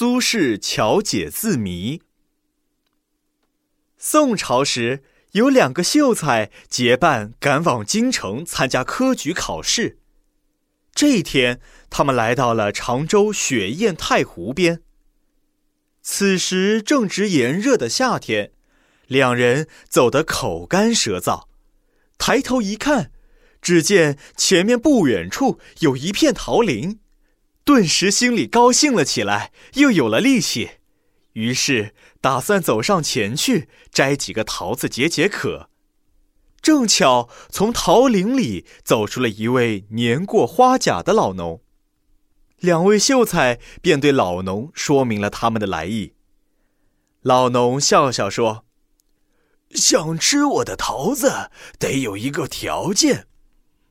苏轼巧解字谜。宋朝时，有两个秀才结伴赶往京城参加科举考试。这一天，他们来到了常州雪雁太湖边。此时正值炎热的夏天，两人走得口干舌燥。抬头一看，只见前面不远处有一片桃林。顿时心里高兴了起来，又有了力气，于是打算走上前去摘几个桃子解解渴。正巧从桃林里走出了一位年过花甲的老农，两位秀才便对老农说明了他们的来意。老农笑笑说：“想吃我的桃子，得有一个条件，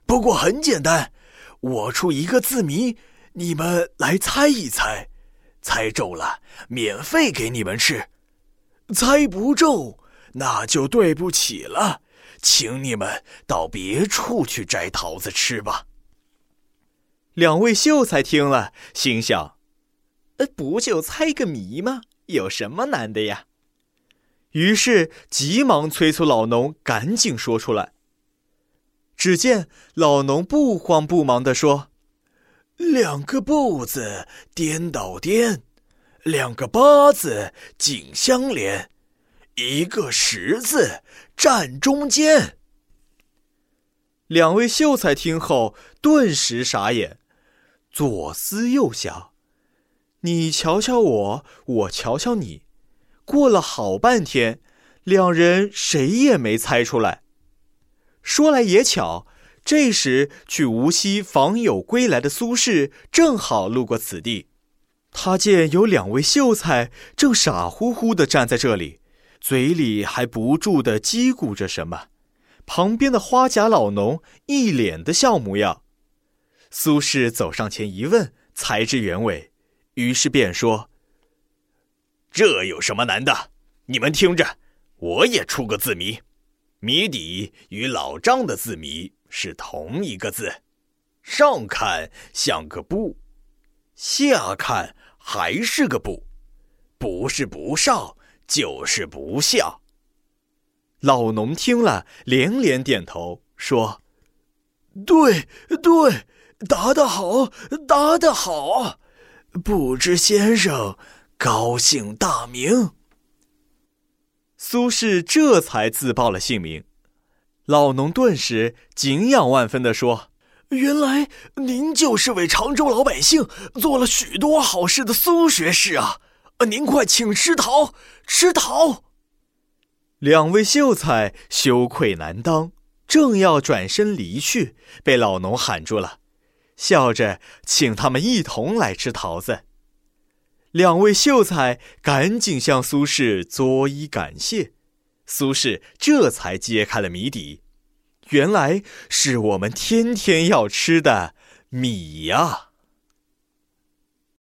不过很简单，我出一个字谜。”你们来猜一猜，猜中了免费给你们吃，猜不中那就对不起了，请你们到别处去摘桃子吃吧。两位秀才听了，心想：“呃，不就猜个谜吗？有什么难的呀？”于是急忙催促老农赶紧说出来。只见老农不慌不忙地说。两个不字颠倒颠，两个八字紧相连，一个十字站中间。两位秀才听后顿时傻眼，左思右想，你瞧瞧我，我瞧瞧你，过了好半天，两人谁也没猜出来。说来也巧。这时，去无锡访友归来的苏轼正好路过此地，他见有两位秀才正傻乎乎地站在这里，嘴里还不住地叽咕着什么。旁边的花甲老农一脸的笑模样。苏轼走上前一问，才知原委，于是便说：“这有什么难的？你们听着，我也出个字谜，谜底与老张的字谜。”是同一个字，上看像个不，下看还是个不，不是不上就是不下。老农听了连连点头，说：“对对，答得好，答得好，不知先生高姓大名？”苏轼这才自报了姓名。老农顿时敬仰万分地说：“原来您就是为常州老百姓做了许多好事的苏学士啊！您快请吃桃，吃桃。”两位秀才羞愧难当，正要转身离去，被老农喊住了，笑着请他们一同来吃桃子。两位秀才赶紧向苏轼作揖感谢。苏轼这才揭开了谜底，原来是我们天天要吃的米呀。